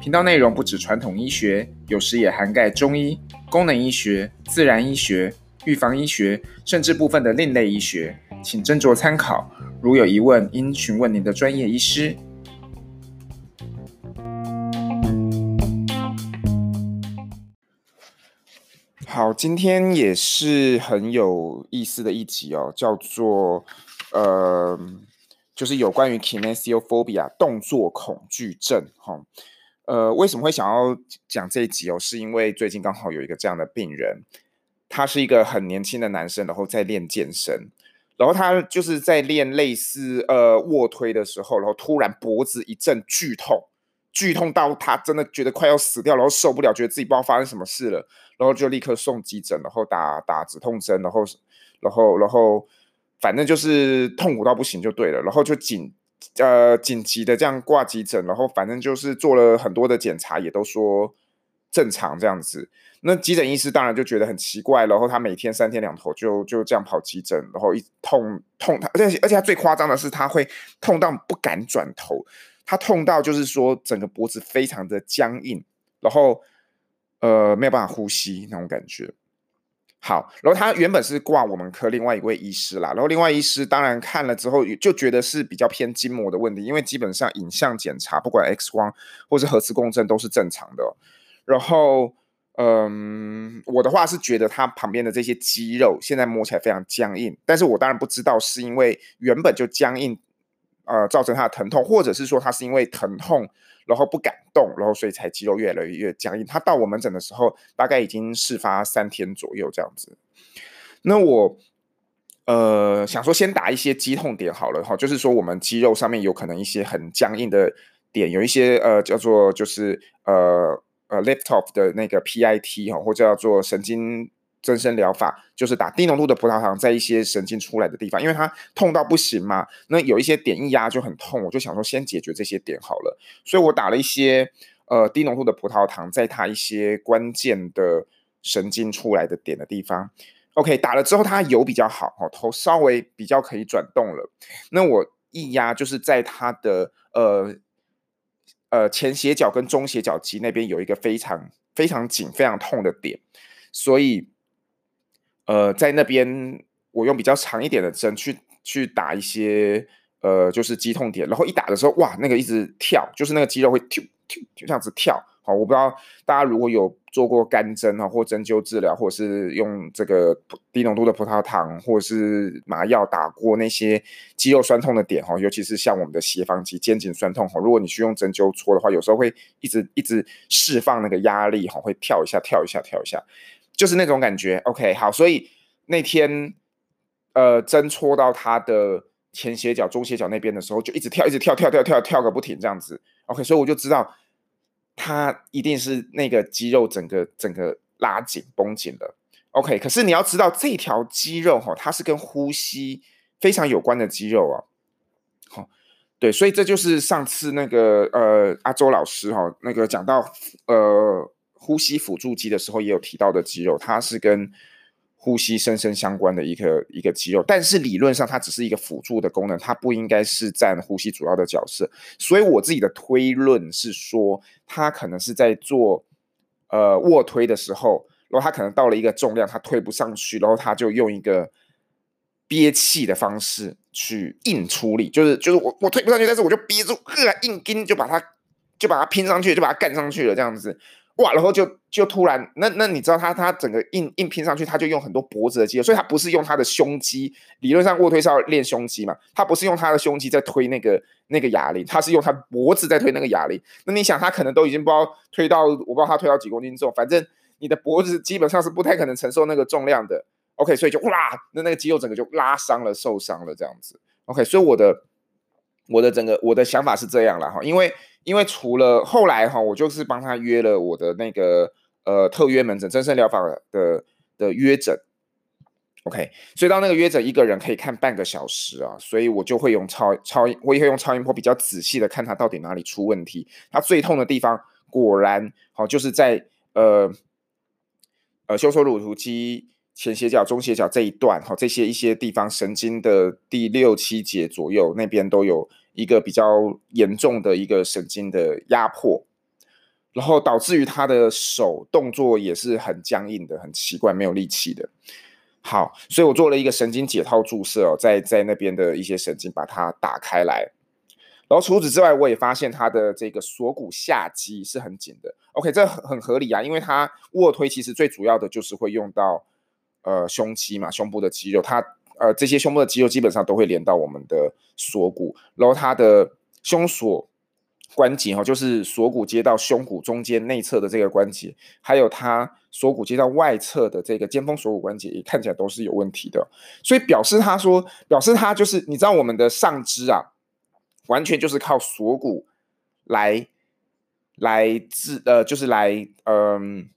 频道内容不止传统医学，有时也涵盖中医、功能医学、自然医学。预防医学，甚至部分的另类医学，请斟酌参考。如有疑问，应询问您的专业医师。好，今天也是很有意思的一集哦，叫做呃，就是有关于 kinesiophobia 动作恐惧症。哈、呃，为什么会想要讲这一集哦？是因为最近刚好有一个这样的病人。他是一个很年轻的男生，然后在练健身，然后他就是在练类似呃卧推的时候，然后突然脖子一阵剧痛，剧痛到他真的觉得快要死掉，然后受不了，觉得自己不知道发生什么事了，然后就立刻送急诊，然后打打止痛针，然后然后然后反正就是痛苦到不行就对了，然后就紧呃紧急的这样挂急诊，然后反正就是做了很多的检查，也都说正常这样子。那急诊医师当然就觉得很奇怪，然后他每天三天两头就就这样跑急诊，然后一痛痛他，而且而且他最夸张的是他会痛到不敢转头，他痛到就是说整个脖子非常的僵硬，然后呃没有办法呼吸那种感觉。好，然后他原本是挂我们科另外一位医师啦，然后另外医师当然看了之后就觉得是比较偏筋膜的问题，因为基本上影像检查不管 X 光或是核磁共振都是正常的，然后。嗯，我的话是觉得他旁边的这些肌肉现在摸起来非常僵硬，但是我当然不知道是因为原本就僵硬，呃，造成他的疼痛，或者是说他是因为疼痛然后不敢动，然后所以才肌肉越来越僵硬。他到我门诊的时候大概已经事发三天左右这样子。那我呃想说先打一些肌痛点好了哈，就是说我们肌肉上面有可能一些很僵硬的点，有一些呃叫做就是呃。呃，Lift-Off 的那个 PIT 哈，或者叫做神经增生疗法，就是打低浓度的葡萄糖在一些神经出来的地方，因为它痛到不行嘛，那有一些点一压就很痛，我就想说先解决这些点好了，所以我打了一些呃低浓度的葡萄糖在它一些关键的神经出来的点的地方。OK，打了之后它有比较好，哦，头稍微比较可以转动了。那我一压就是在它的呃。呃，前斜角跟中斜角肌那边有一个非常非常紧、非常痛的点，所以，呃，在那边我用比较长一点的针去去打一些呃，就是肌痛点，然后一打的时候，哇，那个一直跳，就是那个肌肉会跳跳就这样子跳。好，我不知道大家如果有做过干针啊，或针灸治疗，或者是用这个低浓度的葡萄糖，或者是麻药打过那些肌肉酸痛的点哈，尤其是像我们的斜方肌、肩颈酸痛哈，如果你去用针灸搓的话，有时候会一直一直释放那个压力哈，会跳一下、跳一下、跳一下，就是那种感觉。OK，好，所以那天呃针戳到他的前斜角、中斜角那边的时候，就一直跳、一直跳、跳跳跳跳个不停这样子。OK，所以我就知道。他一定是那个肌肉整个整个拉紧绷紧的，OK。可是你要知道，这条肌肉哈，它是跟呼吸非常有关的肌肉啊。好，对，所以这就是上次那个呃阿周老师哈，那个讲到呃呼吸辅助肌的时候，也有提到的肌肉，它是跟。呼吸深深相关的一个一个肌肉，但是理论上它只是一个辅助的功能，它不应该是占呼吸主要的角色。所以我自己的推论是说，它可能是在做呃卧推的时候，然后它可能到了一个重量，它推不上去，然后它就用一个憋气的方式去硬出力，就是就是我我推不上去，但是我就憋住，呵，硬筋就把它就把它拼上去，就把它干上去了，这样子。哇，然后就就突然，那那你知道他他整个硬硬拼上去，他就用很多脖子的肌肉，所以他不是用他的胸肌，理论上卧推是要练胸肌嘛，他不是用他的胸肌在推那个那个哑铃，他是用他脖子在推那个哑铃。那你想，他可能都已经不知道推到，我不知道他推到几公斤重，反正你的脖子基本上是不太可能承受那个重量的。OK，所以就哇，那那个肌肉整个就拉伤了，受伤了这样子。OK，所以我的我的整个我的想法是这样了哈，因为。因为除了后来哈，我就是帮他约了我的那个呃特约门诊，增生疗法的的约诊。OK，所以到那个约诊，一个人可以看半个小时啊，所以我就会用超超，我也会用超音波比较仔细的看他到底哪里出问题。他最痛的地方，果然好，就是在呃呃胸锁乳突肌前斜角、中斜角这一段，哈，这些一些地方神经的第六七节左右那边都有一个比较严重的一个神经的压迫，然后导致于他的手动作也是很僵硬的，很奇怪，没有力气的。好，所以我做了一个神经解套注射哦，在在那边的一些神经把它打开来，然后除此之外，我也发现他的这个锁骨下肌是很紧的。OK，这很很合理啊，因为他卧推其实最主要的就是会用到呃胸肌嘛，胸部的肌肉，他呃这些胸部的肌肉基本上都会连到我们的锁骨，然后它的胸锁。关节哈，就是锁骨接到胸骨中间内侧的这个关节，还有它锁骨接到外侧的这个肩峰锁骨关节，也看起来都是有问题的。所以表示他说，表示他就是，你知道我们的上肢啊，完全就是靠锁骨来来治，呃，就是来嗯、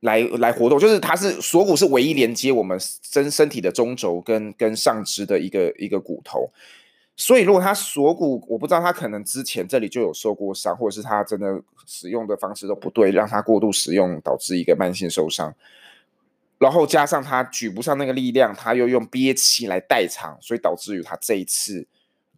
来来活动，就是它是锁骨是唯一连接我们身身体的中轴跟跟上肢的一个一个骨头。所以，如果他锁骨，我不知道他可能之前这里就有受过伤，或者是他真的使用的方式都不对，让他过度使用导致一个慢性受伤。然后加上他举不上那个力量，他又用憋气来代偿，所以导致于他这一次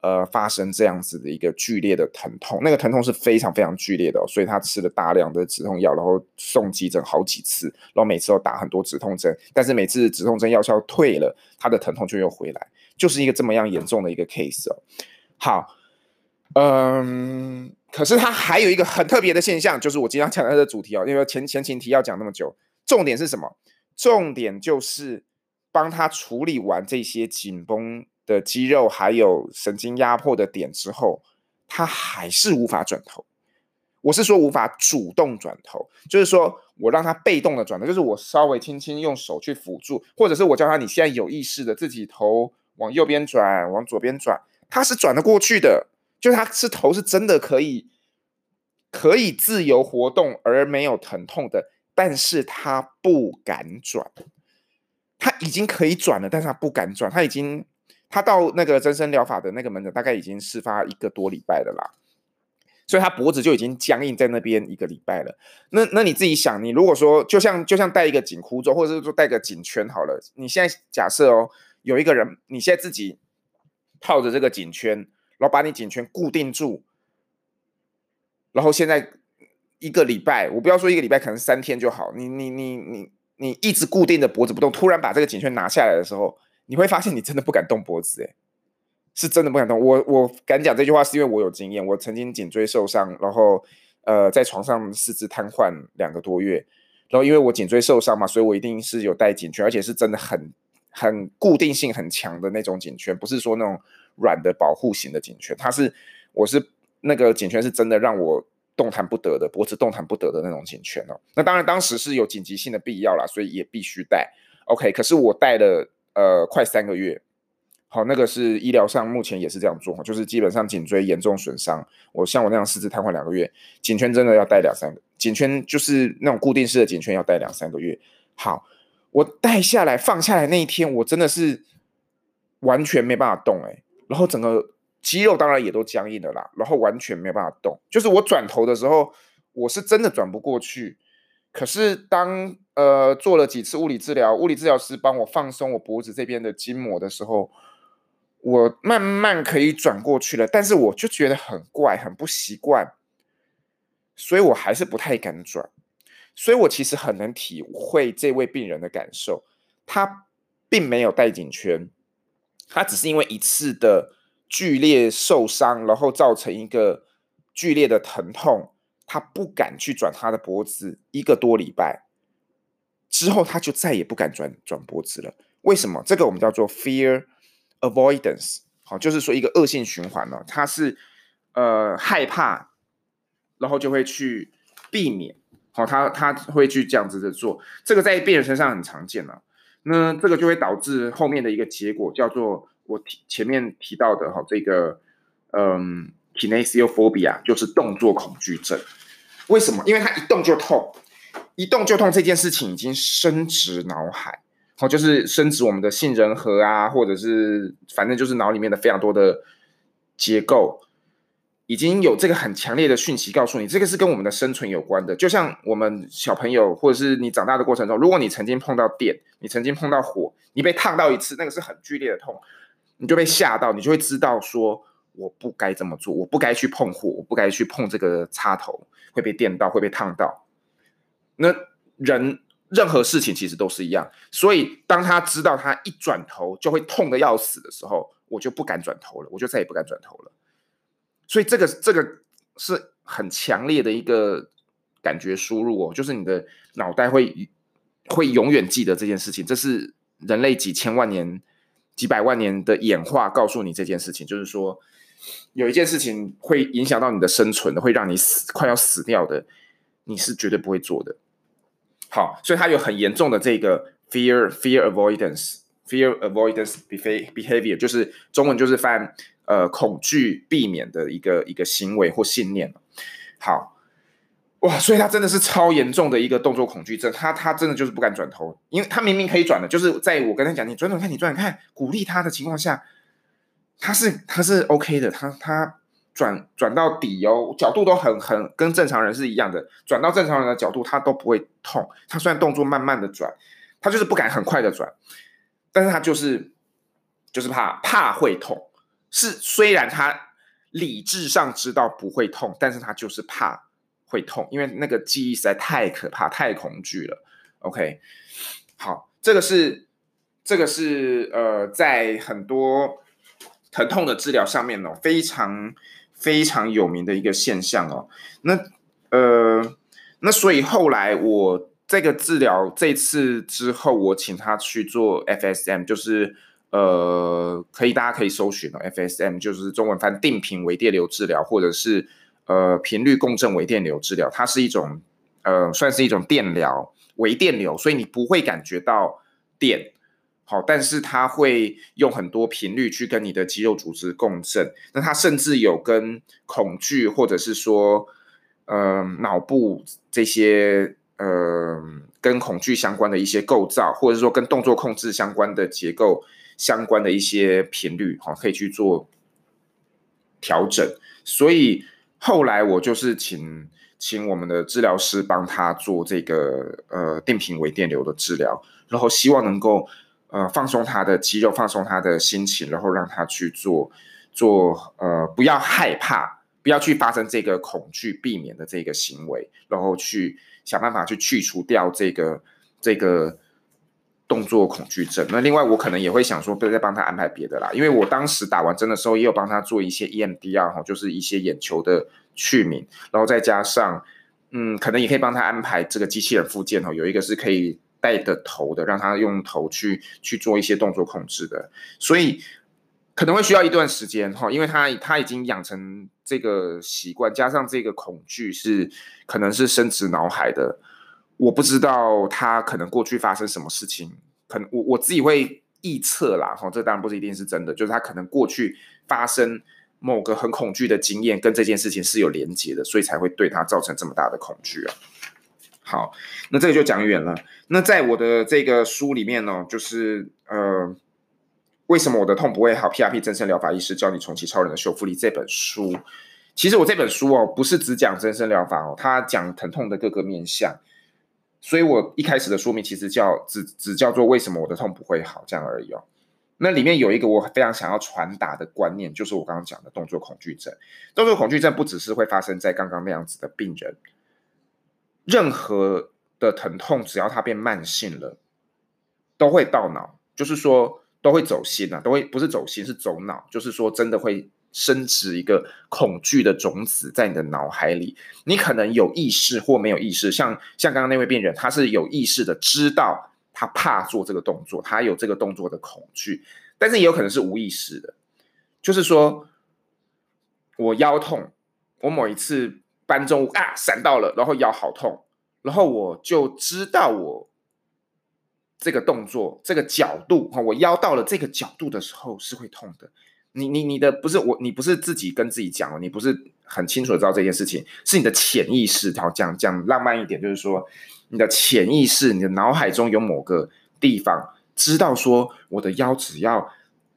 呃发生这样子的一个剧烈的疼痛，那个疼痛是非常非常剧烈的，所以他吃了大量的止痛药，然后送急诊好几次，然后每次都打很多止痛针，但是每次止痛针药效退了，他的疼痛就又回来。就是一个这么样严重的一个 case 哦。好，嗯，可是它还有一个很特别的现象，就是我今天讲的主题哦，因为前前情提要讲那么久，重点是什么？重点就是帮他处理完这些紧绷的肌肉还有神经压迫的点之后，他还是无法转头。我是说无法主动转头，就是说我让他被动的转头，就是我稍微轻轻用手去辅助，或者是我叫他你现在有意识的自己头。往右边转，往左边转，他是转得过去的，就他是头是真的可以，可以自由活动而没有疼痛的，但是他不敢转，他已经可以转了，但是他不敢转，他已经，他到那个增生疗法的那个门诊，大概已经事发一个多礼拜了啦，所以他脖子就已经僵硬在那边一个礼拜了。那那你自己想，你如果说就像就像戴一个紧箍咒，或者是说戴个颈圈好了，你现在假设哦。有一个人，你现在自己套着这个颈圈，然后把你颈圈固定住，然后现在一个礼拜，我不要说一个礼拜，可能三天就好。你你你你你一直固定的脖子不动，突然把这个颈圈拿下来的时候，你会发现你真的不敢动脖子，诶，是真的不敢动。我我敢讲这句话，是因为我有经验，我曾经颈椎受伤，然后呃在床上四肢瘫痪两个多月，然后因为我颈椎受伤嘛，所以我一定是有戴颈圈，而且是真的很。很固定性很强的那种颈圈，不是说那种软的保护型的颈圈，它是，我是那个颈圈是真的让我动弹不得的，脖子动弹不得的那种颈圈哦。那当然当时是有紧急性的必要啦，所以也必须戴。OK，可是我戴了呃快三个月，好，那个是医疗上目前也是这样做，就是基本上颈椎严重损伤，我像我那样四肢瘫痪两个月，颈圈真的要戴两三个，颈圈就是那种固定式的颈圈要戴两三个月。好。我戴下来放下来那一天，我真的是完全没办法动哎，然后整个肌肉当然也都僵硬了啦，然后完全没办法动。就是我转头的时候，我是真的转不过去。可是当呃做了几次物理治疗，物理治疗师帮我放松我脖子这边的筋膜的时候，我慢慢可以转过去了。但是我就觉得很怪，很不习惯，所以我还是不太敢转。所以我其实很能体会这位病人的感受，他并没有戴颈圈，他只是因为一次的剧烈受伤，然后造成一个剧烈的疼痛，他不敢去转他的脖子一个多礼拜，之后他就再也不敢转转脖子了。为什么？这个我们叫做 fear avoidance，好，就是说一个恶性循环呢，他是呃害怕，然后就会去避免。哦，他他会去这样子的做，这个在病人身上很常见了。那这个就会导致后面的一个结果，叫做我提前面提到的哈，这个嗯，kinesiophobia 就是动作恐惧症。为什么？因为他一动就痛，一动就痛这件事情已经深植脑海，好，就是深植我们的杏仁核啊，或者是反正就是脑里面的非常多的结构。已经有这个很强烈的讯息告诉你，这个是跟我们的生存有关的。就像我们小朋友，或者是你长大的过程中，如果你曾经碰到电，你曾经碰到火，你被烫到一次，那个是很剧烈的痛，你就被吓到，你就会知道说，我不该这么做，我不该去碰火，我不该去碰这个插头，会被电到，会被烫到。那人任何事情其实都是一样，所以当他知道他一转头就会痛得要死的时候，我就不敢转头了，我就再也不敢转头了。所以这个这个是很强烈的一个感觉输入哦，就是你的脑袋会会永远记得这件事情，这是人类几千万年、几百万年的演化告诉你这件事情，就是说有一件事情会影响到你的生存的，会让你死快要死掉的，你是绝对不会做的。好，所以他有很严重的这个 fear fear avoidance fear avoidance behavior，就是中文就是翻。呃，恐惧避免的一个一个行为或信念。好，哇，所以他真的是超严重的一个动作恐惧症。他他真的就是不敢转头，因为他明明可以转的，就是在我跟他讲你转转看，你转转看，鼓励他的情况下，他是他是 OK 的。他他转转到底哦，角度都很很跟正常人是一样的，转到正常人的角度，他都不会痛。他虽然动作慢慢的转，他就是不敢很快的转，但是他就是就是怕怕会痛。是，虽然他理智上知道不会痛，但是他就是怕会痛，因为那个记忆实在太可怕、太恐惧了。OK，好，这个是这个是呃，在很多疼痛的治疗上面哦，非常非常有名的一个现象哦。那呃，那所以后来我这个治疗这次之后，我请他去做 FSM，就是。呃，可以，大家可以搜寻哦，FSM 就是中文翻定频微电流治疗，或者是呃频率共振微电流治疗，它是一种呃算是一种电疗微电流，所以你不会感觉到电，好，但是它会用很多频率去跟你的肌肉组织共振，那它甚至有跟恐惧或者是说呃脑部这些呃跟恐惧相关的一些构造，或者是说跟动作控制相关的结构。相关的一些频率，哈，可以去做调整。所以后来我就是请请我们的治疗师帮他做这个呃定频微电流的治疗，然后希望能够呃放松他的肌肉，放松他的心情，然后让他去做做呃不要害怕，不要去发生这个恐惧，避免的这个行为，然后去想办法去去除掉这个这个。动作恐惧症。那另外，我可能也会想说，不再帮他安排别的啦，因为我当时打完针的时候，也有帮他做一些 EMDR 哈，就是一些眼球的去敏，然后再加上，嗯，可能也可以帮他安排这个机器人附件哈，有一个是可以带的头的，让他用头去去做一些动作控制的，所以可能会需要一段时间哈，因为他他已经养成这个习惯，加上这个恐惧是可能是深植脑海的。我不知道他可能过去发生什么事情，可能我我自己会臆测啦，哈，这当然不是一定是真的，就是他可能过去发生某个很恐惧的经验，跟这件事情是有连结的，所以才会对他造成这么大的恐惧啊。好，那这个就讲远了。那在我的这个书里面呢，就是呃，为什么我的痛不会好？PRP 增生疗法医师教你重启超人的修复力这本书，其实我这本书哦，不是只讲增生疗法哦，它讲疼痛的各个面向。所以我一开始的说明其实叫只只叫做为什么我的痛不会好这样而已哦。那里面有一个我非常想要传达的观念，就是我刚刚讲的动作恐惧症。动作恐惧症不只是会发生在刚刚那样子的病人，任何的疼痛只要它变慢性了，都会到脑，就是说都会走心啊，都会不是走心是走脑，就是说真的会。生植一个恐惧的种子在你的脑海里，你可能有意识或没有意识，像像刚刚那位病人，他是有意识的知道他怕做这个动作，他有这个动作的恐惧，但是也有可能是无意识的，就是说我腰痛，我某一次搬重物啊闪到了，然后腰好痛，然后我就知道我这个动作这个角度哈，我腰到了这个角度的时候是会痛的。你你你的不是我，你不是自己跟自己讲哦，你不是很清楚的知道这件事情，是你的潜意识。好，讲讲浪漫一点，就是说你的潜意识，你的脑海中有某个地方知道说，我的腰只要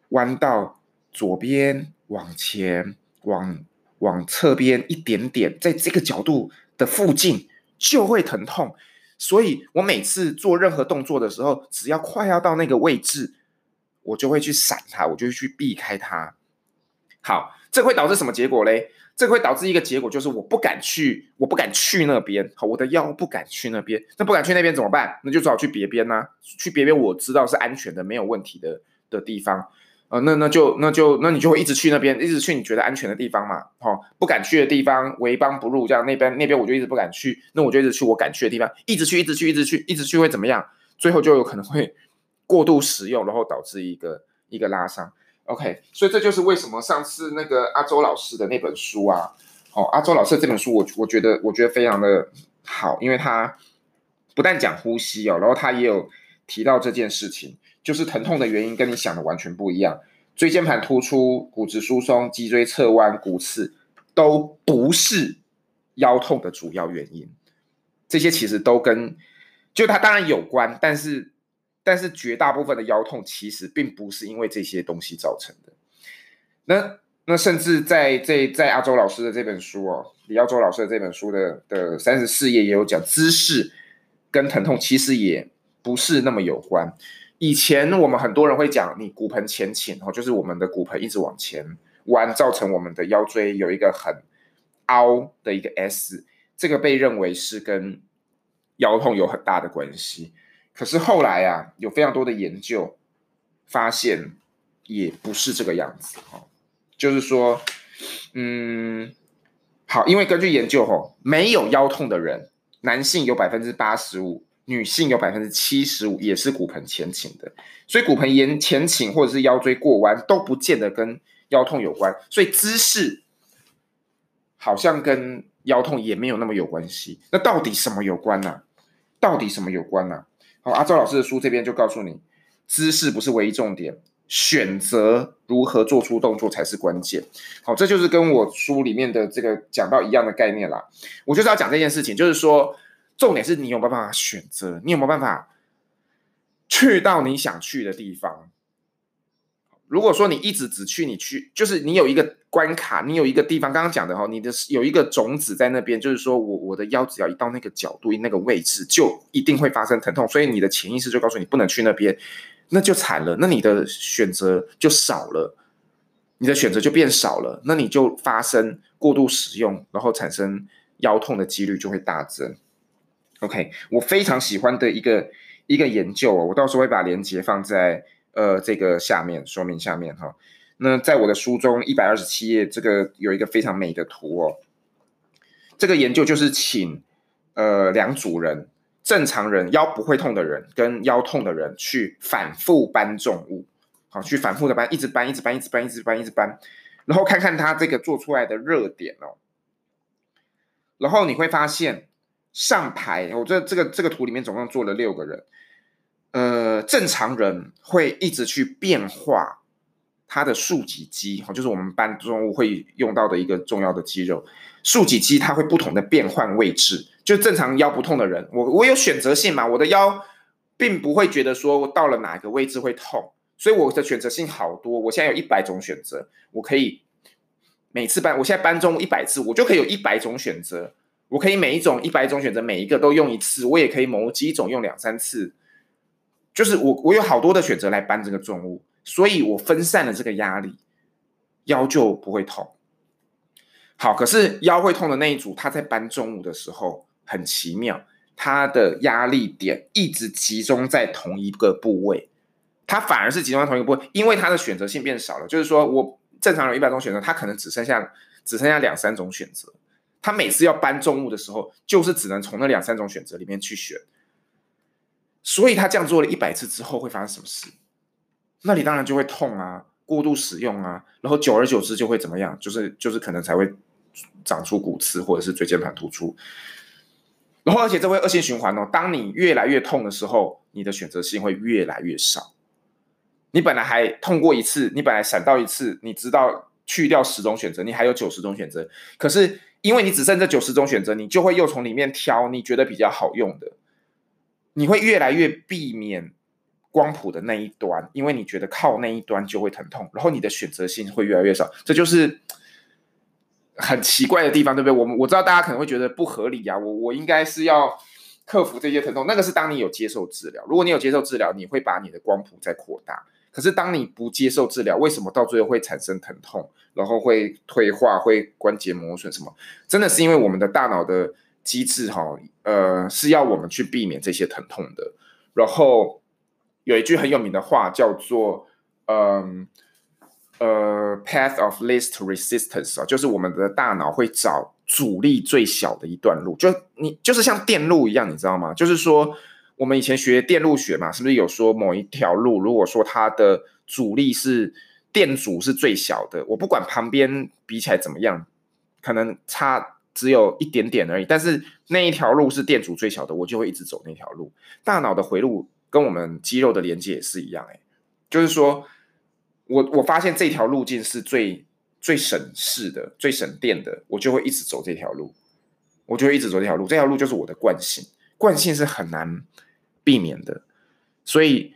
弯到左边，往前，往往侧边一点点，在这个角度的附近就会疼痛。所以我每次做任何动作的时候，只要快要到那个位置，我就会去闪它，我就会去避开它。好，这会导致什么结果嘞？这会导致一个结果，就是我不敢去，我不敢去那边。好，我的腰不敢去那边，那不敢去那边怎么办？那就只好去别边呐，去别边我知道是安全的、没有问题的的地方。呃，那那就那就那你就会一直去那边，一直去你觉得安全的地方嘛。好、哦，不敢去的地方，为邦不入，这样那边那边我就一直不敢去，那我就一直去我敢去的地方，一直去，一直去，一直去，一直去会怎么样？最后就有可能会过度使用，然后导致一个一个拉伤。OK，所以这就是为什么上次那个阿周老师的那本书啊，哦，阿周老师的这本书我我觉得我觉得非常的好，因为他不但讲呼吸哦，然后他也有提到这件事情。就是疼痛的原因跟你想的完全不一样，椎间盘突出、骨质疏松、脊椎侧弯、骨刺都不是腰痛的主要原因。这些其实都跟就它当然有关，但是但是绝大部分的腰痛其实并不是因为这些东西造成的。那那甚至在这在阿周老师的这本书哦，李耀周老师的这本书的的三十四页也有讲，姿势跟疼痛其实也不是那么有关。以前我们很多人会讲，你骨盆前倾哦，就是我们的骨盆一直往前弯，造成我们的腰椎有一个很凹的一个 S，这个被认为是跟腰痛有很大的关系。可是后来啊，有非常多的研究发现，也不是这个样子哈。就是说，嗯，好，因为根据研究吼，没有腰痛的人，男性有百分之八十五。女性有百分之七十五也是骨盆前倾的，所以骨盆沿前倾或者是腰椎过弯都不见得跟腰痛有关，所以姿势好像跟腰痛也没有那么有关系。那到底什么有关呢、到底什么有关呢、好，阿周老师的书这边就告诉你，姿势不是唯一重点，选择如何做出动作才是关键。好，这就是跟我书里面的这个讲到一样的概念啦。我就是要讲这件事情，就是说。重点是你有没有办法选择？你有没有办法去到你想去的地方？如果说你一直只去你去，就是你有一个关卡，你有一个地方，刚刚讲的哈，你的有一个种子在那边，就是说我我的腰只要一到那个角度、那个位置，就一定会发生疼痛，所以你的潜意识就告诉你不能去那边，那就惨了，那你的选择就少了，你的选择就变少了，那你就发生过度使用，然后产生腰痛的几率就会大增。OK，我非常喜欢的一个一个研究哦，我到时候会把链接放在呃这个下面说明下面哈。那在我的书中一百二十七页，这个有一个非常美的图哦。这个研究就是请呃两组人，正常人腰不会痛的人跟腰痛的人去反复搬重物，好，去反复的搬，一直搬，一直搬，一直搬，一直搬，一直搬，然后看看他这个做出来的热点哦。然后你会发现。上排，我这这个这个图里面总共坐了六个人，呃，正常人会一直去变化他的竖脊肌，就是我们搬重物会用到的一个重要的肌肉。竖脊肌它会不同的变换位置，就正常腰不痛的人，我我有选择性嘛，我的腰并不会觉得说到了哪个位置会痛，所以我的选择性好多。我现在有一百种选择，我可以每次搬，我现在搬重一百次，我就可以有一百种选择。我可以每一种一百种选择，每一个都用一次，我也可以某几种用两三次，就是我我有好多的选择来搬这个重物，所以我分散了这个压力，腰就不会痛。好，可是腰会痛的那一组，他在搬重物的时候很奇妙，他的压力点一直集中在同一个部位，他反而是集中在同一个部位，因为他的选择性变少了。就是说我正常有一百种选择，他可能只剩下只剩下两三种选择。他每次要搬重物的时候，就是只能从那两三种选择里面去选，所以他这样做了一百次之后会发生什么事？那里当然就会痛啊，过度使用啊，然后久而久之就会怎么样？就是就是可能才会长出骨刺或者是椎间盘突出，然后而且这会恶性循环哦。当你越来越痛的时候，你的选择性会越来越少。你本来还痛过一次，你本来闪到一次，你知道去掉十种选择，你还有九十种选择。可是因为你只剩这九十种选择，你就会又从里面挑你觉得比较好用的，你会越来越避免光谱的那一端，因为你觉得靠那一端就会疼痛，然后你的选择性会越来越少。这就是。很奇怪的地方，对不对？我们我知道大家可能会觉得不合理啊，我我应该是要克服这些疼痛，那个是当你有接受治疗。如果你有接受治疗，你会把你的光谱再扩大。可是当你不接受治疗，为什么到最后会产生疼痛，然后会退化，会关节磨损什么？真的是因为我们的大脑的机制哈，呃，是要我们去避免这些疼痛的。然后有一句很有名的话叫做，嗯。呃，path of least resistance 啊，就是我们的大脑会找阻力最小的一段路，就你就是像电路一样，你知道吗？就是说我们以前学电路学嘛，是不是有说某一条路，如果说它的阻力是电阻是最小的，我不管旁边比起来怎么样，可能差只有一点点而已，但是那一条路是电阻最小的，我就会一直走那条路。大脑的回路跟我们肌肉的连接也是一样，欸，就是说。我我发现这条路径是最最省事的、最省电的，我就会一直走这条路，我就会一直走这条路。这条路就是我的惯性，惯性是很难避免的，所以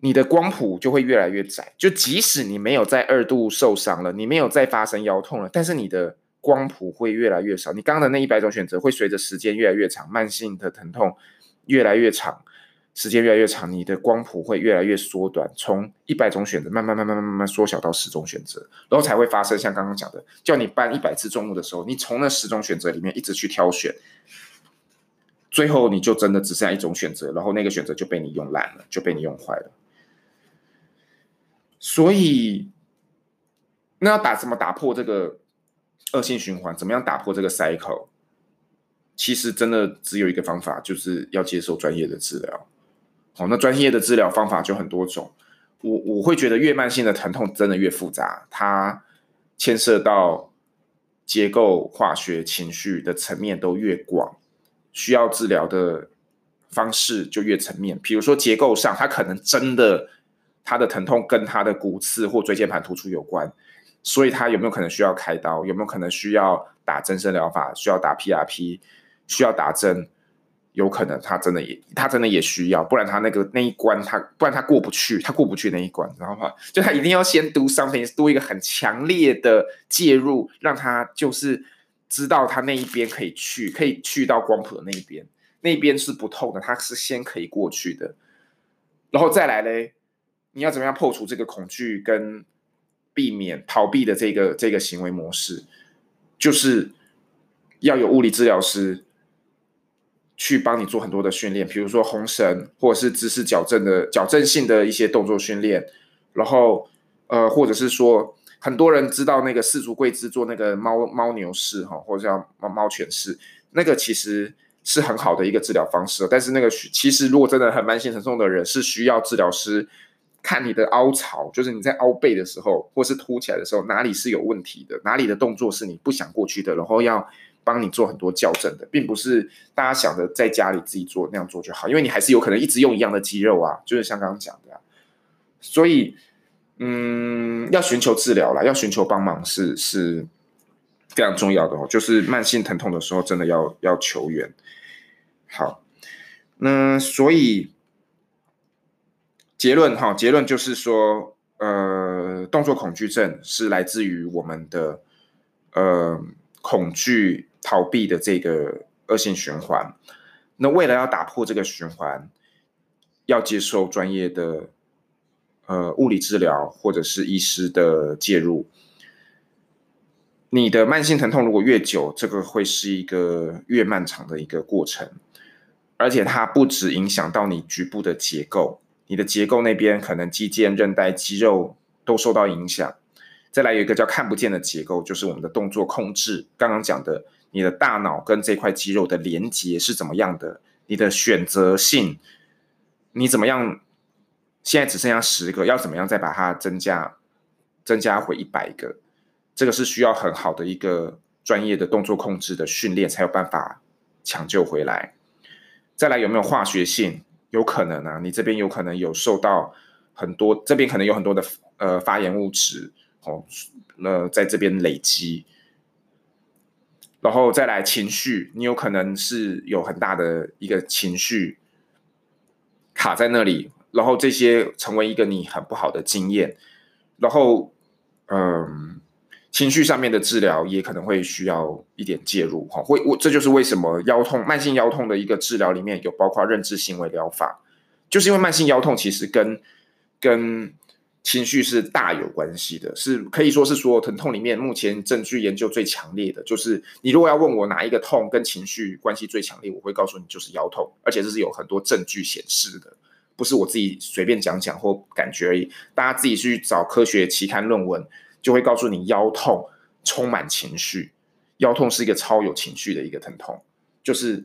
你的光谱就会越来越窄。就即使你没有在二度受伤了，你没有再发生腰痛了，但是你的光谱会越来越少。你刚刚的那一百种选择会随着时间越来越长，慢性的疼痛越来越长。时间越来越长，你的光谱会越来越缩短，从一百种选择慢慢慢慢慢慢缩小到十种选择，然后才会发生像刚刚讲的，叫你搬一百次重物的时候，你从那十种选择里面一直去挑选，最后你就真的只剩下一种选择，然后那个选择就被你用烂了，就被你用坏了。所以，那要打怎么打破这个恶性循环？怎么样打破这个 cycle？其实真的只有一个方法，就是要接受专业的治疗。哦，那专业的治疗方法就很多种。我我会觉得越慢性的疼痛真的越复杂，它牵涉到结构、化学、情绪的层面都越广，需要治疗的方式就越层面。比如说结构上，它可能真的它的疼痛跟它的骨刺或椎间盘突出有关，所以它有没有可能需要开刀？有没有可能需要打增生疗法？需要打 PRP？需要打针？有可能他真的也，他真的也需要，不然他那个那一关他，不然他过不去，他过不去那一关，知道吗？就他一定要先 do something，do 一个很强烈的介入，让他就是知道他那一边可以去，可以去到光谱的那一边，那一边是不痛的，他是先可以过去的，然后再来嘞，你要怎么样破除这个恐惧跟避免逃避的这个这个行为模式，就是要有物理治疗师。去帮你做很多的训练，比如说红绳，或者是姿势矫正的矫正性的一些动作训练，然后呃，或者是说很多人知道那个四足跪姿做那个猫猫牛式哈，或者叫猫猫犬式，那个其实是很好的一个治疗方式。但是那个其实如果真的很慢性疼痛的人，是需要治疗师看你的凹槽，就是你在凹背的时候，或是凸起来的时候，哪里是有问题的，哪里的动作是你不想过去的，然后要。帮你做很多校正的，并不是大家想的在家里自己做那样做就好，因为你还是有可能一直用一样的肌肉啊，就是像刚刚讲的啊。所以，嗯，要寻求治疗啦，要寻求帮忙是是非常重要的哦。就是慢性疼痛的时候，真的要要求援。好，那所以结论哈，结论就是说，呃，动作恐惧症是来自于我们的呃恐惧。逃避的这个恶性循环，那为了要打破这个循环，要接受专业的呃物理治疗或者是医师的介入。你的慢性疼痛如果越久，这个会是一个越漫长的一个过程，而且它不止影响到你局部的结构，你的结构那边可能肌腱、韧带、肌肉都受到影响。再来有一个叫看不见的结构，就是我们的动作控制，刚刚讲的。你的大脑跟这块肌肉的连接是怎么样的？你的选择性，你怎么样？现在只剩下十个，要怎么样再把它增加，增加回一百个？这个是需要很好的一个专业的动作控制的训练，才有办法抢救回来。再来有没有化学性？有可能啊，你这边有可能有受到很多，这边可能有很多的呃发炎物质哦，那在这边累积，然后再来情绪，你有可能是有很大的一个情绪卡在那里，然后这些成为一个你很不好的经验，然后嗯。情绪上面的治疗也可能会需要一点介入哈，会我这就是为什么腰痛、慢性腰痛的一个治疗里面有包括认知行为疗法，就是因为慢性腰痛其实跟跟情绪是大有关系的，是可以说是所有疼痛里面目前证据研究最强烈的。就是你如果要问我哪一个痛跟情绪关系最强烈，我会告诉你就是腰痛，而且这是有很多证据显示的，不是我自己随便讲讲或感觉而已，大家自己去找科学期刊论文。就会告诉你腰痛充满情绪，腰痛是一个超有情绪的一个疼痛，就是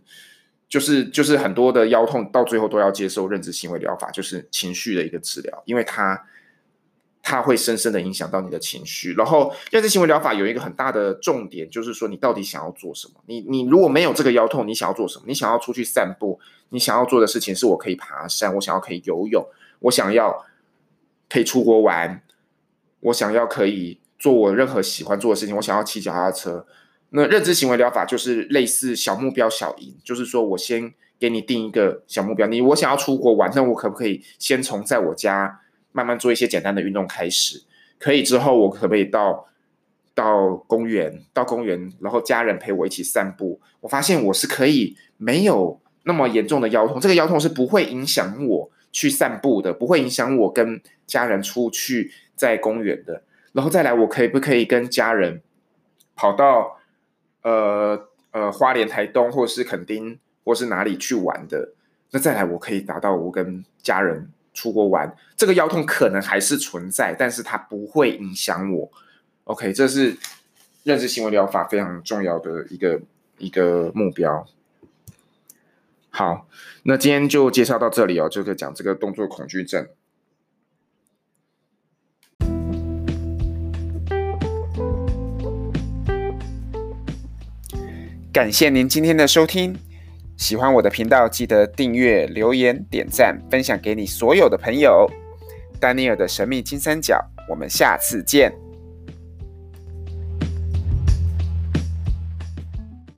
就是就是很多的腰痛到最后都要接受认知行为疗法，就是情绪的一个治疗，因为它它会深深的影响到你的情绪。然后认知行为疗法有一个很大的重点，就是说你到底想要做什么？你你如果没有这个腰痛，你想要做什么？你想要出去散步？你想要做的事情是我可以爬山，我想要可以游泳，我想要可以出国玩。我想要可以做我任何喜欢做的事情。我想要骑脚踏车。那认知行为疗法就是类似小目标小赢，就是说我先给你定一个小目标。你我想要出国玩，那我可不可以先从在我家慢慢做一些简单的运动开始？可以之后我可不可以到到公园，到公园，然后家人陪我一起散步？我发现我是可以没有那么严重的腰痛，这个腰痛是不会影响我去散步的，不会影响我跟家人出去。在公园的，然后再来，我可以不可以跟家人跑到呃呃花莲、台东，或是垦丁，或是哪里去玩的？那再来，我可以达到我跟家人出国玩，这个腰痛可能还是存在，但是它不会影响我。OK，这是认知行为疗法非常重要的一个一个目标。好，那今天就介绍到这里哦，就可以讲这个动作恐惧症。感谢您今天的收听，喜欢我的频道，记得订阅、留言、点赞、分享给你所有的朋友。丹尼尔的神秘金三角，我们下次见。